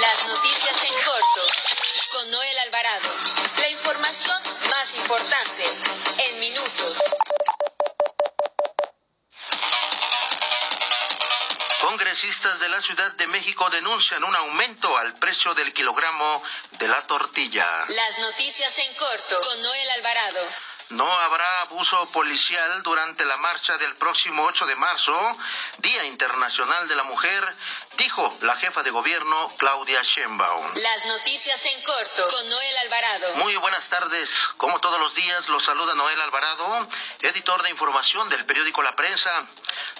Las noticias en corto con Noel Alvarado. La información más importante en minutos. Congresistas de la Ciudad de México denuncian un aumento al precio del kilogramo de la tortilla. Las noticias en corto con Noel Alvarado. No habrá abuso policial durante la marcha del próximo 8 de marzo, Día Internacional de la Mujer, dijo la jefa de gobierno Claudia Sheinbaum. Las noticias en corto con Noel Alvarado. Muy buenas tardes. Como todos los días, los saluda Noel Alvarado, editor de información del periódico La Prensa.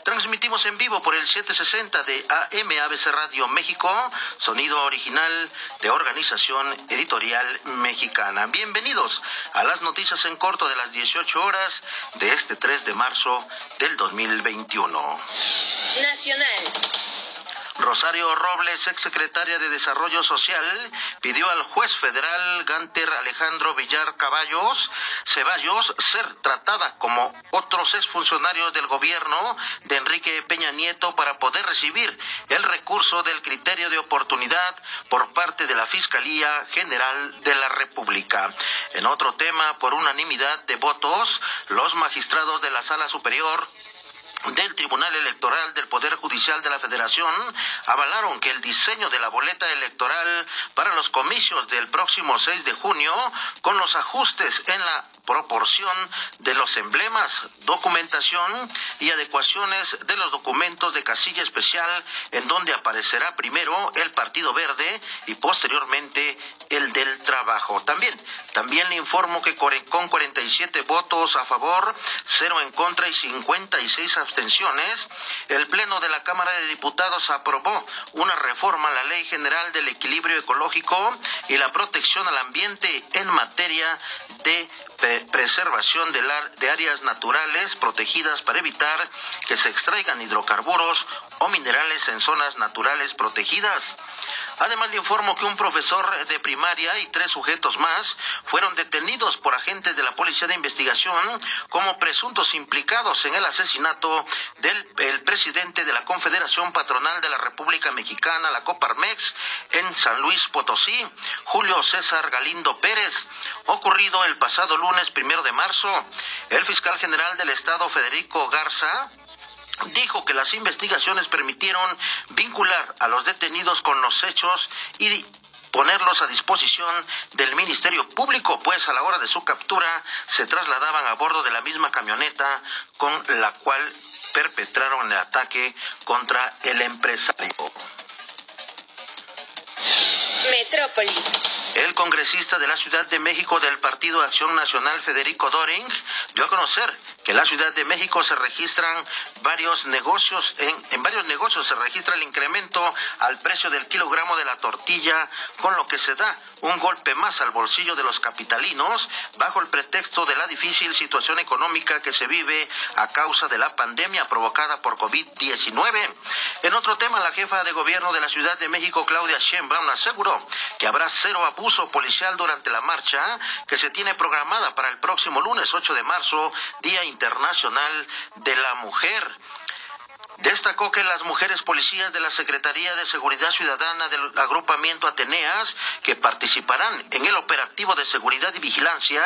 Transmitimos en vivo por el 760 de AM ABC Radio México, sonido original de Organización Editorial Mexicana. Bienvenidos a las noticias en corto de las 18 horas de este 3 de marzo del 2021. Nacional. Rosario Robles, exsecretaria de Desarrollo Social, pidió al juez federal Ganter Alejandro Villar Caballos Ceballos ser tratada como otros exfuncionarios del gobierno de Enrique Peña Nieto para poder recibir el recurso del criterio de oportunidad por parte de la Fiscalía General de la República. En otro tema, por unanimidad de votos, los magistrados de la Sala Superior del Tribunal Electoral del Poder Judicial de la Federación avalaron que el diseño de la boleta electoral para los comicios del próximo 6 de junio, con los ajustes en la proporción de los emblemas, documentación y adecuaciones de los documentos de casilla especial, en donde aparecerá primero el Partido Verde y posteriormente el del Trabajo. También, también le informo que con 47 votos a favor, 0 en contra y 56 a abstenciones, el Pleno de la Cámara de Diputados aprobó una reforma a la Ley General del Equilibrio Ecológico y la protección al ambiente en materia de preservación de, de áreas naturales protegidas para evitar que se extraigan hidrocarburos o minerales en zonas naturales protegidas. Además, le informo que un profesor de primaria y tres sujetos más fueron detenidos por agentes de la Policía de Investigación como presuntos implicados en el asesinato del presidente de la Confederación Patronal de la República Mexicana, la Coparmex, en San Luis Potosí, Julio César Galindo Pérez, ocurrido el pasado lunes primero de marzo. El fiscal general del Estado, Federico Garza, dijo que las investigaciones permitieron vincular a los detenidos con los hechos y ponerlos a disposición del Ministerio Público, pues a la hora de su captura se trasladaban a bordo de la misma camioneta con la cual perpetraron el ataque contra el empresario. Metrópoli. El congresista de la Ciudad de México del Partido Acción Nacional, Federico Doring, dio a conocer que en la Ciudad de México se registran varios negocios, en, varios negocios se registra el incremento al precio del kilogramo de la tortilla, con lo que se da un golpe más al bolsillo de los capitalinos bajo el pretexto de la difícil situación económica que se vive a causa de la pandemia provocada por COVID-19. En otro tema, la jefa de gobierno de la Ciudad de México, Claudia Sheinbaum, aseguró que habrá cero abuso policial durante la marcha que se tiene programada para el próximo lunes 8 de marzo, Día Internacional de la Mujer. Destacó que las mujeres policías de la Secretaría de Seguridad Ciudadana del agrupamiento Ateneas, que participarán en el operativo de seguridad y vigilancia,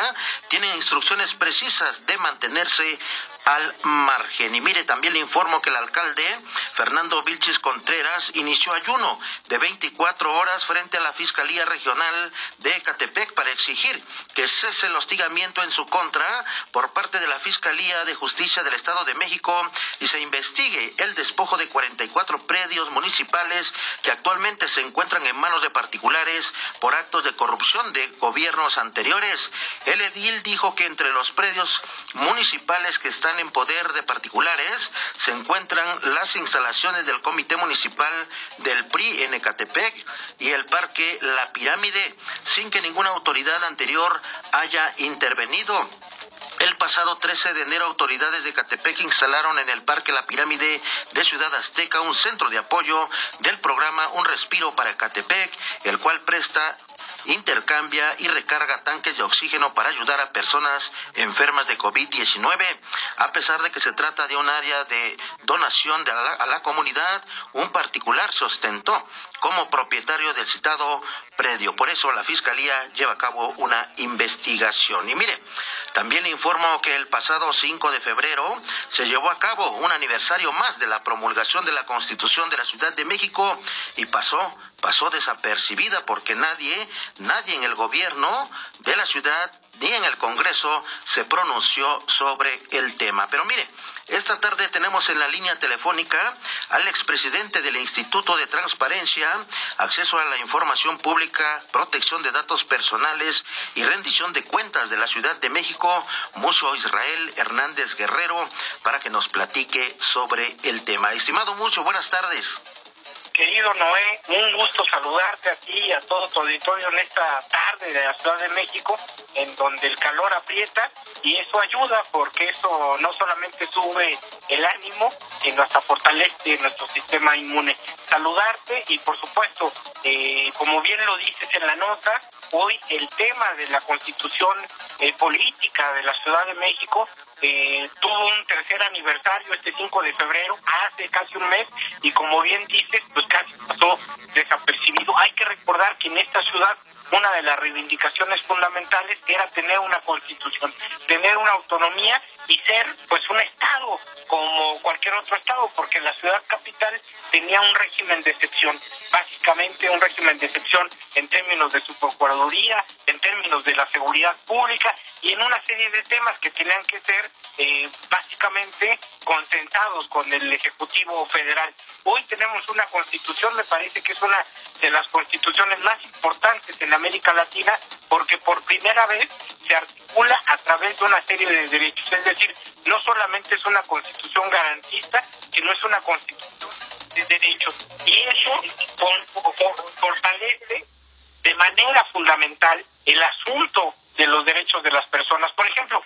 tienen instrucciones precisas de mantenerse al margen. Y mire, también le informo que el alcalde Fernando Vilchis Contreras inició ayuno de 24 horas frente a la Fiscalía Regional de Ecatepec para exigir que cese el hostigamiento en su contra por parte de la Fiscalía de Justicia del Estado de México y se investigue el despojo de 44 predios municipales que actualmente se encuentran en manos de particulares por actos de corrupción de gobiernos anteriores. El edil dijo que entre los predios municipales que están en poder de particulares se encuentran las instalaciones del Comité Municipal del PRI en Ecatepec y el Parque La Pirámide, sin que ninguna autoridad anterior haya intervenido. El pasado 13 de enero, autoridades de Ecatepec instalaron en el Parque La Pirámide de Ciudad Azteca un centro de apoyo del programa Un Respiro para Ecatepec, el cual presta intercambia y recarga tanques de oxígeno para ayudar a personas enfermas de COVID-19. A pesar de que se trata de un área de donación de a la comunidad, un particular se ostentó como propietario del citado predio. Por eso la Fiscalía lleva a cabo una investigación. Y mire, también le informo que el pasado 5 de febrero se llevó a cabo un aniversario más de la promulgación de la Constitución de la Ciudad de México y pasó pasó desapercibida porque nadie, nadie en el gobierno de la ciudad ni en el Congreso se pronunció sobre el tema. Pero mire, esta tarde tenemos en la línea telefónica al expresidente del Instituto de Transparencia, Acceso a la Información Pública, Protección de Datos Personales y Rendición de Cuentas de la Ciudad de México, Muso Israel Hernández Guerrero, para que nos platique sobre el tema. Estimado Muso, buenas tardes. Querido Noé, un gusto saludarte a ti y a todo tu auditorio en esta tarde de la Ciudad de México, en donde el calor aprieta y eso ayuda porque eso no solamente sube el ánimo, sino hasta fortalece nuestro sistema inmune. Saludarte y por supuesto, eh, como bien lo dices en la nota, hoy el tema de la constitución eh, política de la Ciudad de México eh, tuvo un tercer aniversario este 5 de febrero, hace casi un mes, y como bien dices, pues casi pasó desapercibido. Hay que recordar que en esta ciudad una de las reivindicaciones fundamentales era tener una constitución, tener una autonomía y ser pues un estado como cualquier otro estado, porque la ciudad capital tenía un régimen de excepción, básicamente un régimen de excepción en términos de su procuraduría, en términos de la seguridad pública y en una serie de temas que tenían que ser eh, básicamente concentrados con el Ejecutivo Federal. Hoy tenemos una constitución, me parece que es una de las constituciones más importantes en América Latina, porque por primera vez se articula a través de una serie de derechos, es decir, no solamente es una constitución garantista, sino es una constitución de derechos. Y eso fortalece de manera fundamental el asunto de los derechos de las personas. Por ejemplo,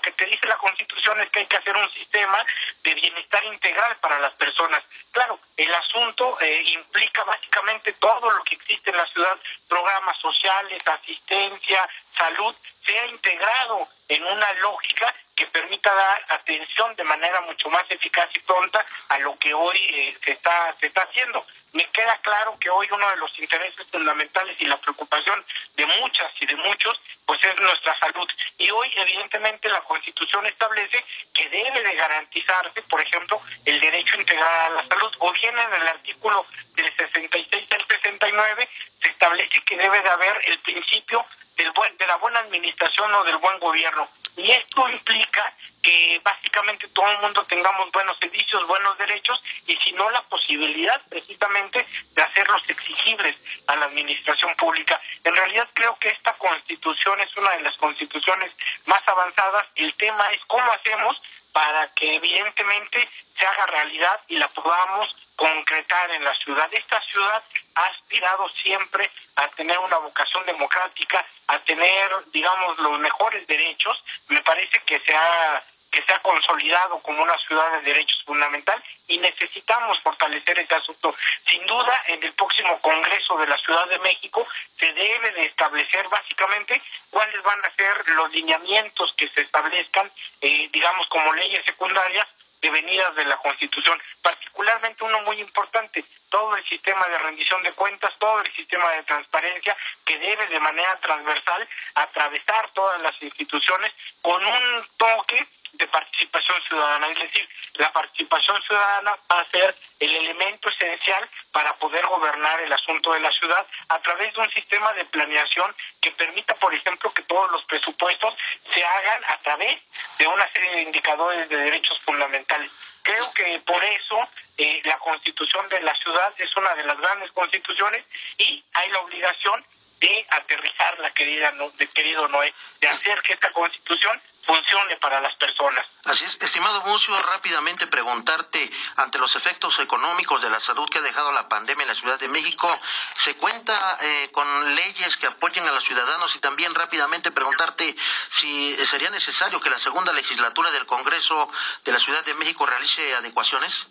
que te dice la Constitución es que hay que hacer un sistema de bienestar integral para las personas. Claro, el asunto eh, implica básicamente todo lo que existe en la ciudad, programas sociales, asistencia, salud, sea integrado en una lógica que permita dar atención de manera mucho más eficaz y pronta a lo que hoy eh, se está se está haciendo. Me queda claro que hoy uno de los intereses fundamentales y la preocupación de muchas y de muchos pues es nuestra salud y hoy evidentemente la Constitución establece que debe de garantizarse, por ejemplo, el derecho integral a la salud o bien en el artículo del 66 al 69 se establece que debe de haber el principio del buen, de la buena administración o del buen gobierno. Y esto implica que básicamente todo el mundo tengamos buenos servicios, buenos derechos y si no la posibilidad precisamente de hacerlos exigibles a la administración pública. En realidad creo que esta constitución es una de las constituciones más avanzadas. El tema es cómo hacemos para que evidentemente se haga realidad y la podamos concretar en la ciudad. Esta ciudad ha aspirado siempre a tener una vocación democrática, a tener, digamos, los mejores derechos. Me parece que se ha que se ha consolidado como una ciudad de derechos fundamental y necesitamos fortalecer ese asunto. Sin duda, en el próximo Congreso de la Ciudad de México se debe de establecer básicamente cuáles van a ser los lineamientos que se establezcan, eh, digamos, como leyes secundarias devenidas de la Constitución, particularmente uno muy importante, todo el sistema de rendición de cuentas, todo el sistema de transparencia que debe de manera transversal atravesar todas las instituciones con un toque de participación ciudadana. Es decir, la participación ciudadana va a ser el elemento esencial para poder gobernar el asunto de la ciudad a través de un sistema de planeación que permita, por ejemplo, que todos los presupuestos se hagan a través de una serie de indicadores de derechos fundamentales. Creo que por eso eh, la constitución de la ciudad es una de las grandes constituciones y hay la obligación de aterrizar la querida de querido Noé, de hacer que esta constitución funcione para las personas. Así es, estimado Mucio, rápidamente preguntarte, ante los efectos económicos de la salud que ha dejado la pandemia en la Ciudad de México, ¿se cuenta eh, con leyes que apoyen a los ciudadanos? Y también rápidamente preguntarte si sería necesario que la segunda legislatura del Congreso de la Ciudad de México realice adecuaciones.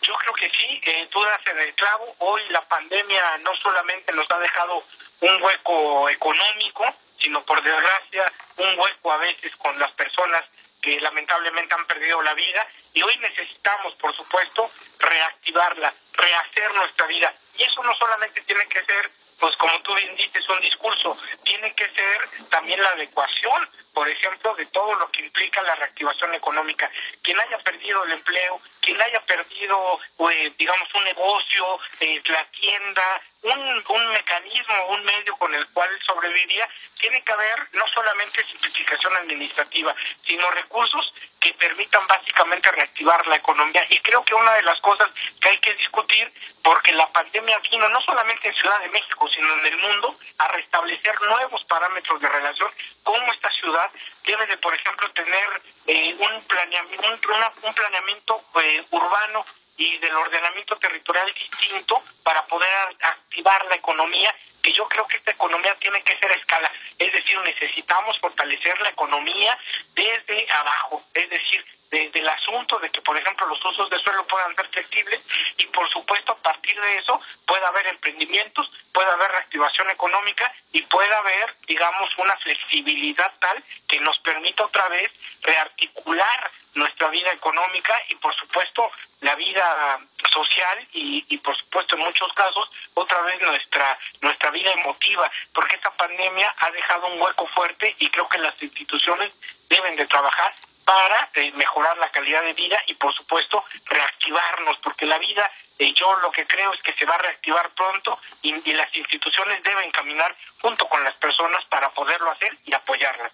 Yo creo que sí, eh, tú das en el clavo. Hoy la pandemia no solamente nos ha dejado un hueco económico, sino por desgracia un hueco a veces con las personas que lamentablemente han perdido la vida y hoy necesitamos, por supuesto, reactivarla, rehacer nuestra vida. Y eso no solamente tiene que ser, pues como tú bien dices, un discurso, tiene que ser también la adecuación, por ejemplo, de todo lo que implica la reactivación económica. Quien haya perdido el empleo, quien haya perdido, pues, digamos, un negocio, eh, la tienda, un, un mecanismo, un medio con el cual sobreviviría, tiene que haber no solamente simplificación administrativa, sino recursos que permitan básicamente reactivar la economía. Y creo que una de las cosas que hay que discutir, porque la pandemia vino no solamente en Ciudad de México, sino en el mundo, a restablecer nuevos parámetros de relación, cómo esta ciudad debe de, por ejemplo, tener eh, un planeamiento, un, planeamiento eh, urbano y del ordenamiento territorial distinto para poder activar la economía, que yo creo que esta economía tiene que ser a escala. Es decir, necesitamos fortalecer la economía desde abajo, es decir, desde el asunto de que, por ejemplo, los usos de suelo puedan ser flexibles y, por supuesto, a partir de eso pueda haber emprendimientos, pueda haber reactivación económica y pueda haber, digamos, una flexibilidad tal que nos permita otra vez rearticular nuestra vida económica y, por supuesto, la vida social y, y, por supuesto, en muchos casos, otra vez nuestra, nuestra vida emotiva, porque esta pandemia ha dejado un hueco fuerte y creo que las instituciones deben de trabajar para eh, mejorar la calidad de vida y por supuesto reactivarnos, porque la vida eh, yo lo que creo es que se va a reactivar pronto y, las instituciones deben caminar junto con las personas para poderlo hacer y apoyarlas.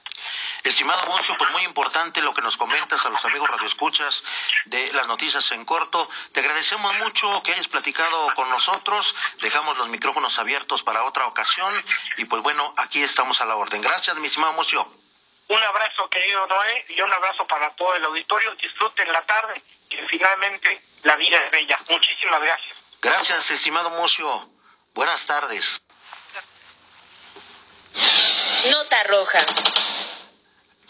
Estimado Moncio, pues muy importante lo que nos comentas a los amigos radioescuchas de las noticias en corto. Te agradecemos mucho que hayas platicado con nosotros. Dejamos los micrófonos abiertos para otra ocasión y pues bueno, aquí estamos a la orden. Gracias, mi estimado Moncio. Un abrazo, querido Noé, y un abrazo para todo el auditorio. Disfruten la tarde, que finalmente la vida es bella. Muchísimas gracias. Gracias, estimado Mocio. Buenas tardes. Nota roja.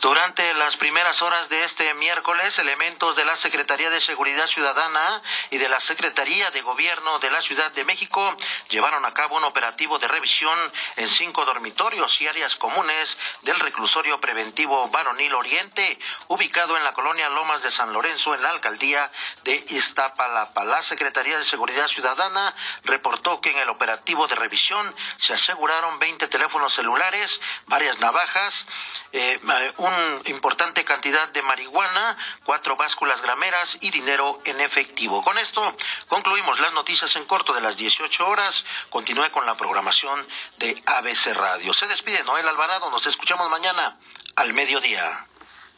Durante las primeras horas de este miércoles, elementos de la Secretaría de Seguridad Ciudadana y de la Secretaría de Gobierno de la Ciudad de México llevaron a cabo un operativo de revisión en cinco dormitorios y áreas comunes del reclusorio preventivo Varonil Oriente, ubicado en la colonia Lomas de San Lorenzo, en la alcaldía de Iztapalapa. La Secretaría de Seguridad Ciudadana reportó que en el operativo de revisión se aseguraron 20 teléfonos celulares, varias navajas, eh, una importante cantidad de marihuana, cuatro básculas grameras y dinero en efectivo. Con esto concluimos las noticias en corto de las 18 horas. Continúe con la programación de ABC Radio. Se despide Noel Alvarado. Nos escuchamos mañana al mediodía.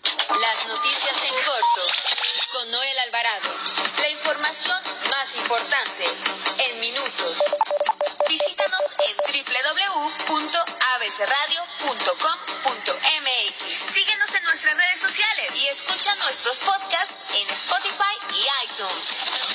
Las noticias en corto con Noel Alvarado. La información más importante en minutos. Visítanos en www.abcradio.com.mx. Síguenos en nuestras redes sociales y escucha nuestros podcasts en Spotify y iTunes.